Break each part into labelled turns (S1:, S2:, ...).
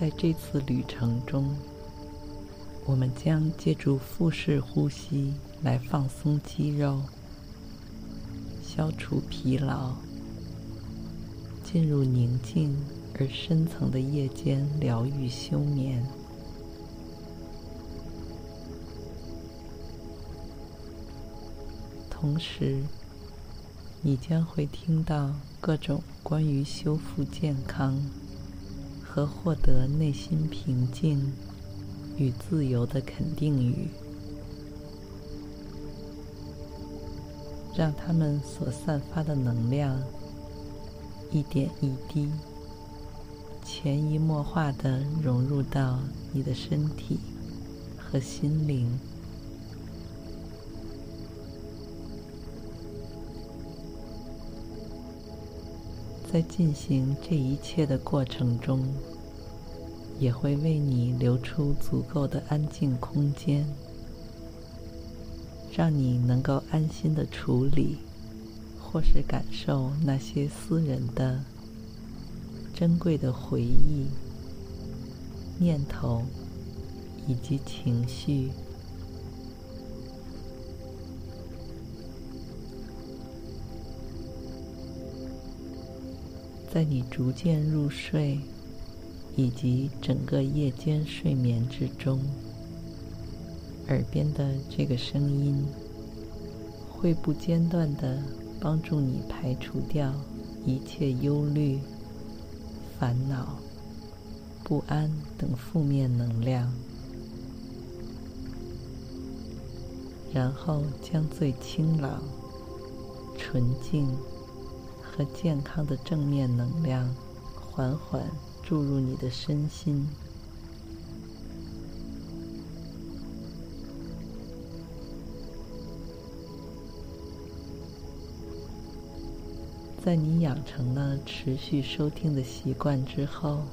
S1: 在这次旅程中，我们将借助腹式呼吸来放松肌肉，消除疲劳，进入宁静而深层的夜间疗愈休眠。同时，你将会听到各种关于修复健康和获得内心平静与自由的肯定语，让它们所散发的能量一点一滴、潜移默化地融入到你的身体和心灵。在进行这一切的过程中，也会为你留出足够的安静空间，让你能够安心的处理或是感受那些私人的、珍贵的回忆、念头以及情绪。在你逐渐入睡，以及整个夜间睡眠之中，耳边的这个声音会不间断地帮助你排除掉一切忧虑、烦恼、不安等负面能量，然后将最清朗、纯净。和健康的正面能量缓缓注入你的身心，在你养成了持续收听的习惯之后，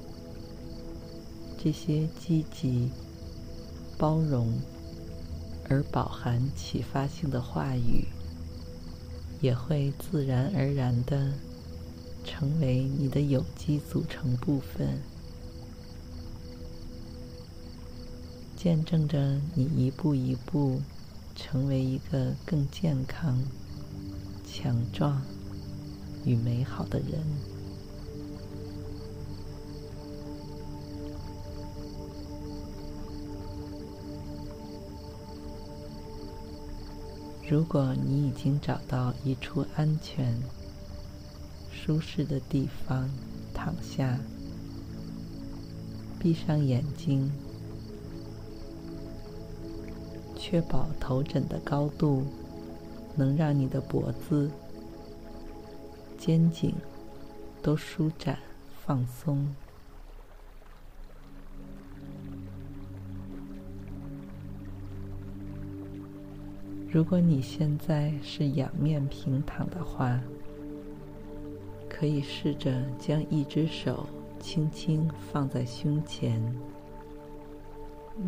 S1: 这些积极、包容而饱含启发性的话语。也会自然而然的成为你的有机组成部分，见证着你一步一步成为一个更健康、强壮与美好的人。如果你已经找到一处安全、舒适的地方躺下，闭上眼睛，确保头枕的高度能让你的脖子、肩颈都舒展放松。如果你现在是仰面平躺的话，可以试着将一只手轻轻放在胸前，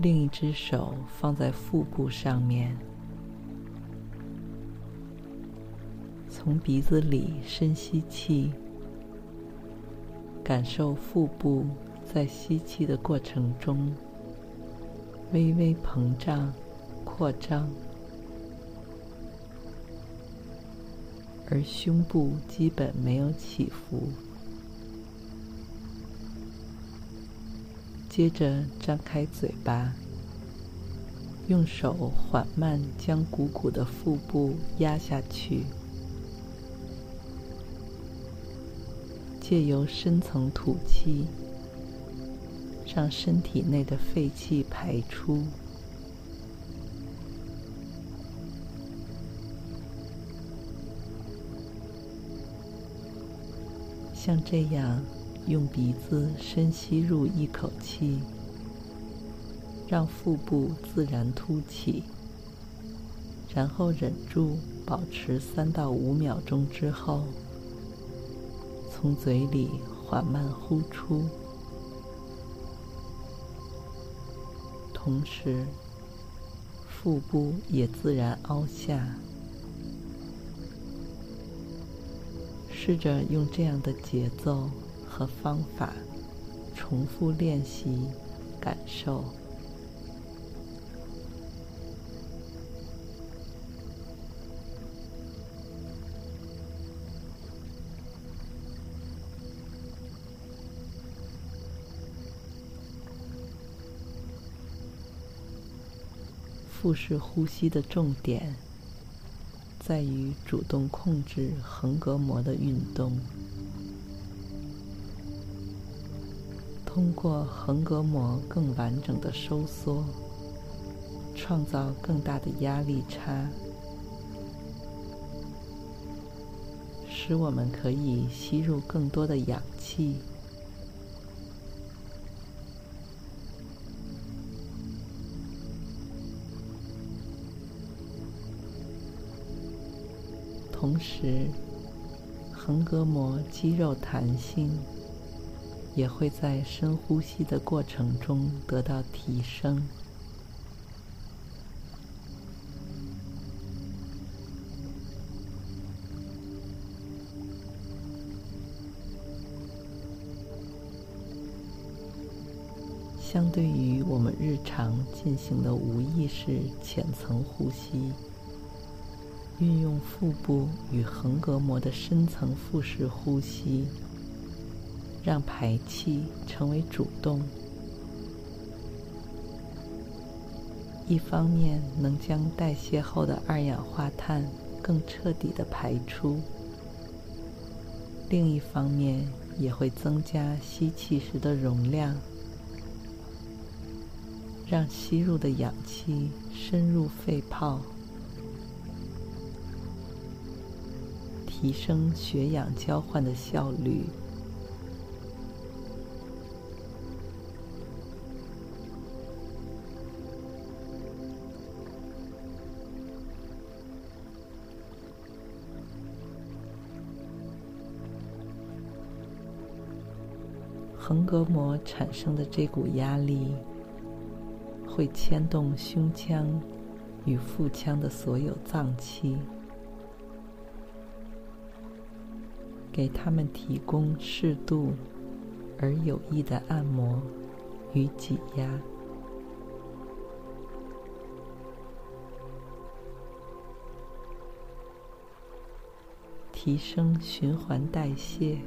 S1: 另一只手放在腹部上面，从鼻子里深吸气，感受腹部在吸气的过程中微微膨胀、扩张。而胸部基本没有起伏。接着张开嘴巴，用手缓慢将鼓鼓的腹部压下去，借由深层吐气，让身体内的废气排出。像这样，用鼻子深吸入一口气，让腹部自然凸起，然后忍住，保持三到五秒钟之后，从嘴里缓慢呼出，同时腹部也自然凹下。试着用这样的节奏和方法重复练习，感受腹式呼吸的重点。在于主动控制横膈膜的运动，通过横膈膜更完整的收缩，创造更大的压力差，使我们可以吸入更多的氧气。同时，横膈膜肌肉弹性也会在深呼吸的过程中得到提升。相对于我们日常进行的无意识浅层呼吸。运用腹部与横膈膜的深层腹式呼吸，让排气成为主动。一方面能将代谢后的二氧化碳更彻底的排出，另一方面也会增加吸气时的容量，让吸入的氧气深入肺泡。提升血氧交换的效率。横膈膜产生的这股压力，会牵动胸腔与腹腔的所有脏器。给他们提供适度而有益的按摩与挤压，提升循环代谢，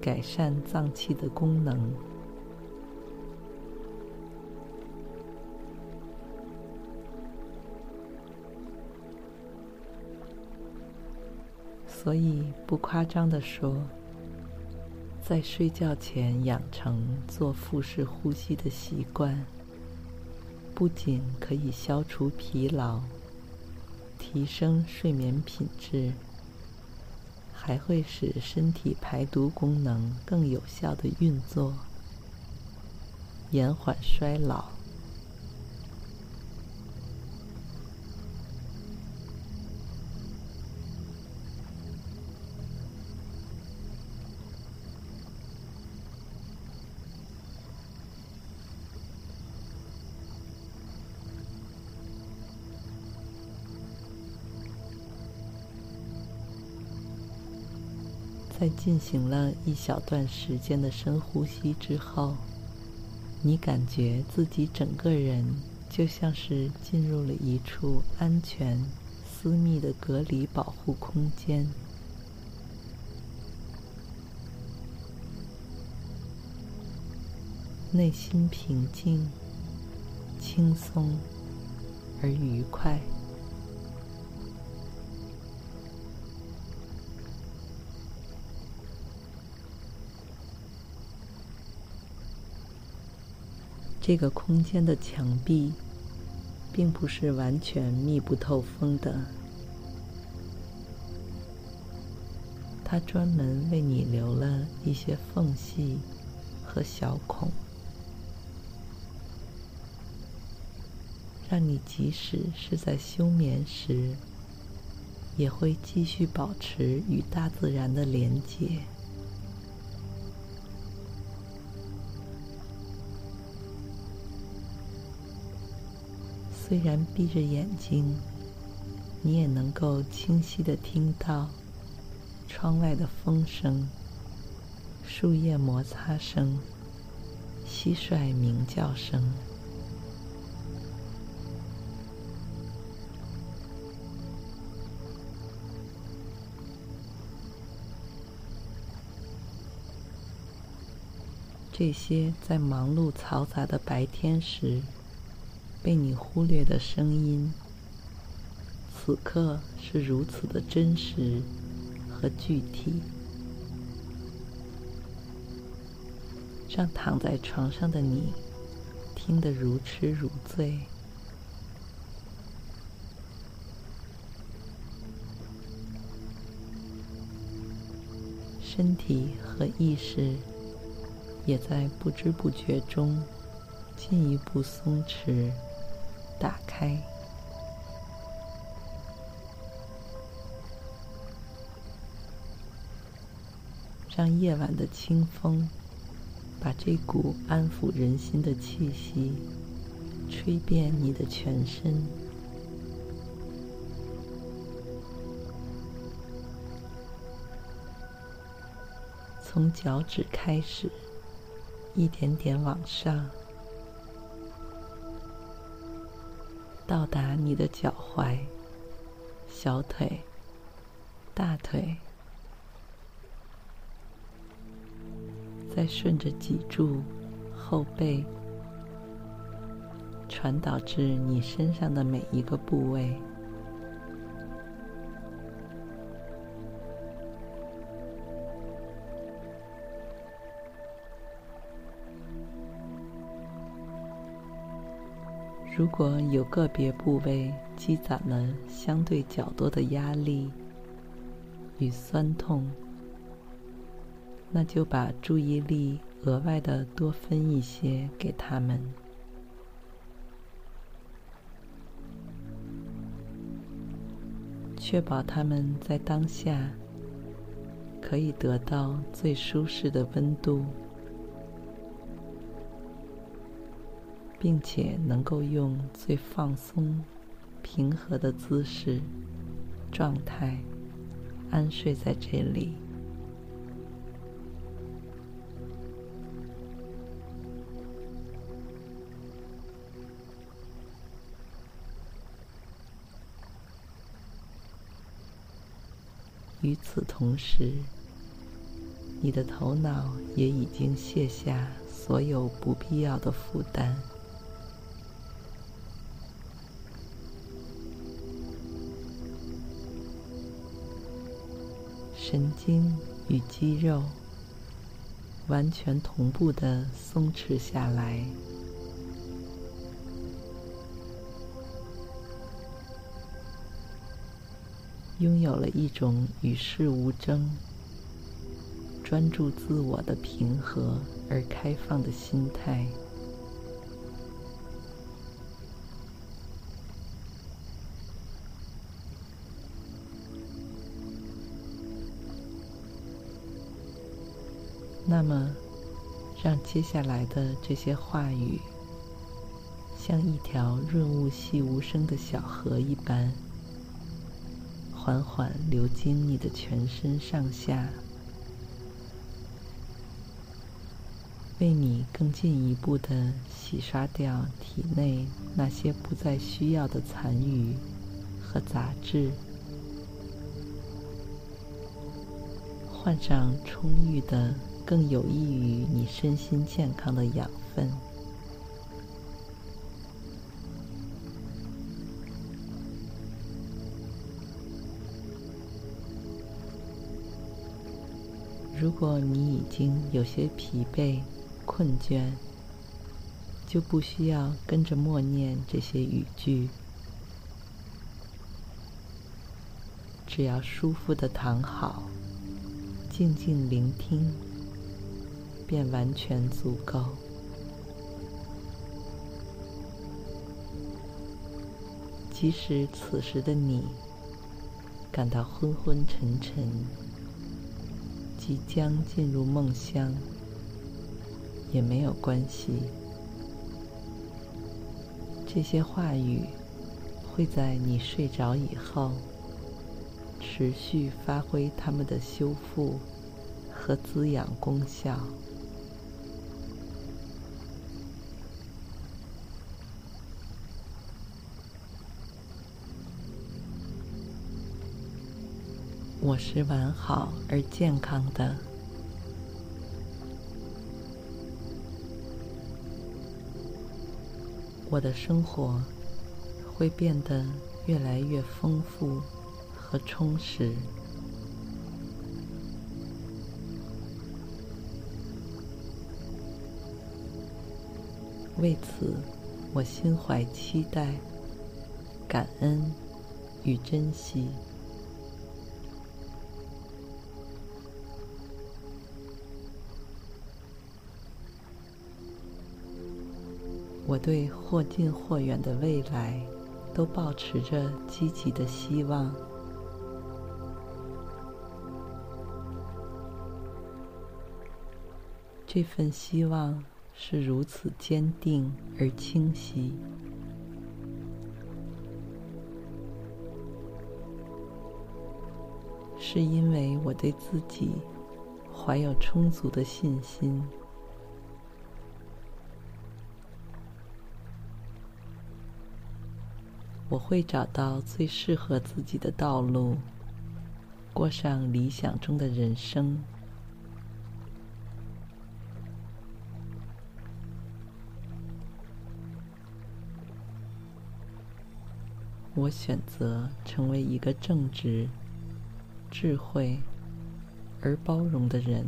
S1: 改善脏器的功能。所以，不夸张地说，在睡觉前养成做腹式呼吸的习惯，不仅可以消除疲劳、提升睡眠品质，还会使身体排毒功能更有效地运作，延缓衰老。进行了一小段时间的深呼吸之后，你感觉自己整个人就像是进入了一处安全、私密的隔离保护空间，内心平静、轻松而愉快。这个空间的墙壁并不是完全密不透风的，它专门为你留了一些缝隙和小孔，让你即使是在休眠时，也会继续保持与大自然的连结。虽然闭着眼睛，你也能够清晰地听到窗外的风声、树叶摩擦声、蟋蟀鸣叫声。这些在忙碌嘈杂的白天时，被你忽略的声音，此刻是如此的真实和具体，让躺在床上的你听得如痴如醉，身体和意识也在不知不觉中进一步松弛。打开，让夜晚的清风把这股安抚人心的气息吹遍你的全身，从脚趾开始，一点点往上。到达你的脚踝、小腿、大腿，再顺着脊柱、后背，传导至你身上的每一个部位。如果有个别部位积攒了相对较多的压力与酸痛，那就把注意力额外的多分一些给他们，确保他们在当下可以得到最舒适的温度。并且能够用最放松、平和的姿势、状态安睡在这里。与此同时，你的头脑也已经卸下所有不必要的负担。神经与肌肉完全同步的松弛下来，拥有了一种与世无争、专注自我的平和而开放的心态。那么，让接下来的这些话语，像一条润物细无声的小河一般，缓缓流经你的全身上下，为你更进一步的洗刷掉体内那些不再需要的残余和杂质，换上充裕的。更有益于你身心健康的养分。如果你已经有些疲惫、困倦，就不需要跟着默念这些语句，只要舒服的躺好，静静聆听，便完全足够。即使此时的你感到昏昏沉沉，即将进入梦乡，也没有关系。这些话语会在你睡着以后，持续发挥它们的修复和滋养功效。我是完好而健康的。我的生活会变得越来越丰富和充实。为此，我心怀期待、感恩与珍惜。对或近或远的未来都保持着积极的希望。这份希望是如此坚定而清晰，是因为我对自己怀有充足的信心。我会找到最适合自己的道路，过上理想中的人生。我选择成为一个正直、智慧而包容的人。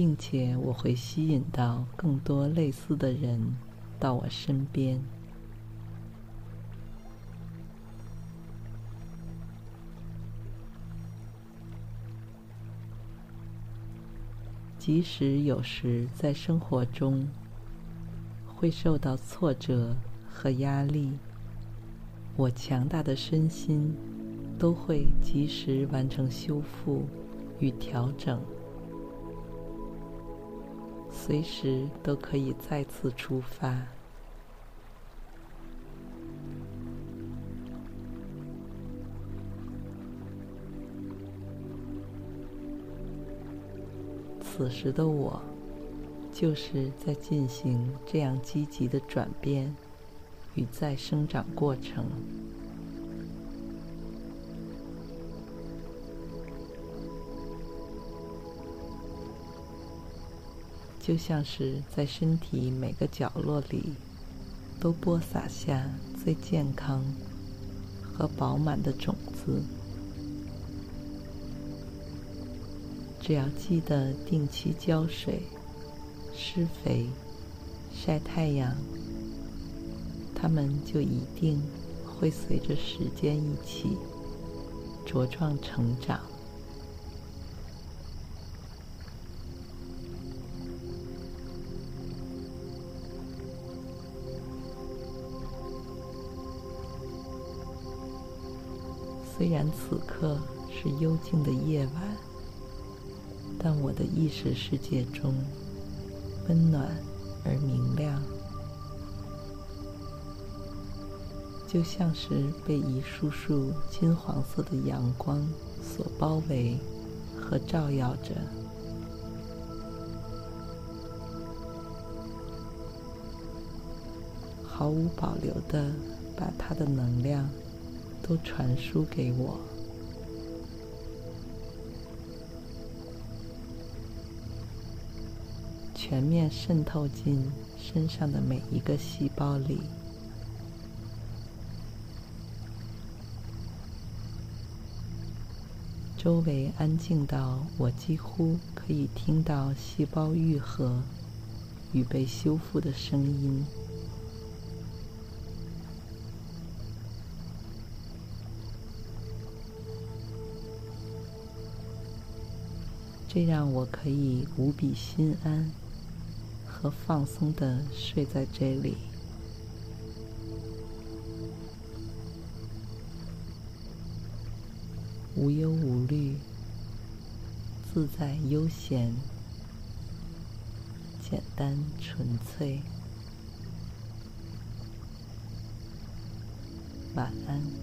S1: 并且我会吸引到更多类似的人到我身边。即使有时在生活中会受到挫折和压力，我强大的身心都会及时完成修复与调整。随时都可以再次出发。此时的我，就是在进行这样积极的转变与再生长过程。就像是在身体每个角落里都播撒下最健康和饱满的种子，只要记得定期浇水、施肥、晒太阳，它们就一定会随着时间一起茁壮成长。虽然此刻是幽静的夜晚，但我的意识世界中温暖而明亮，就像是被一束束金黄色的阳光所包围和照耀着，毫无保留地把它的能量。都传输给我，全面渗透进身上的每一个细胞里，周围安静到我几乎可以听到细胞愈合与被修复的声音。这让我可以无比心安和放松地睡在这里。无忧无虑，自在悠闲，简单纯粹。晚安，晚安，晚安。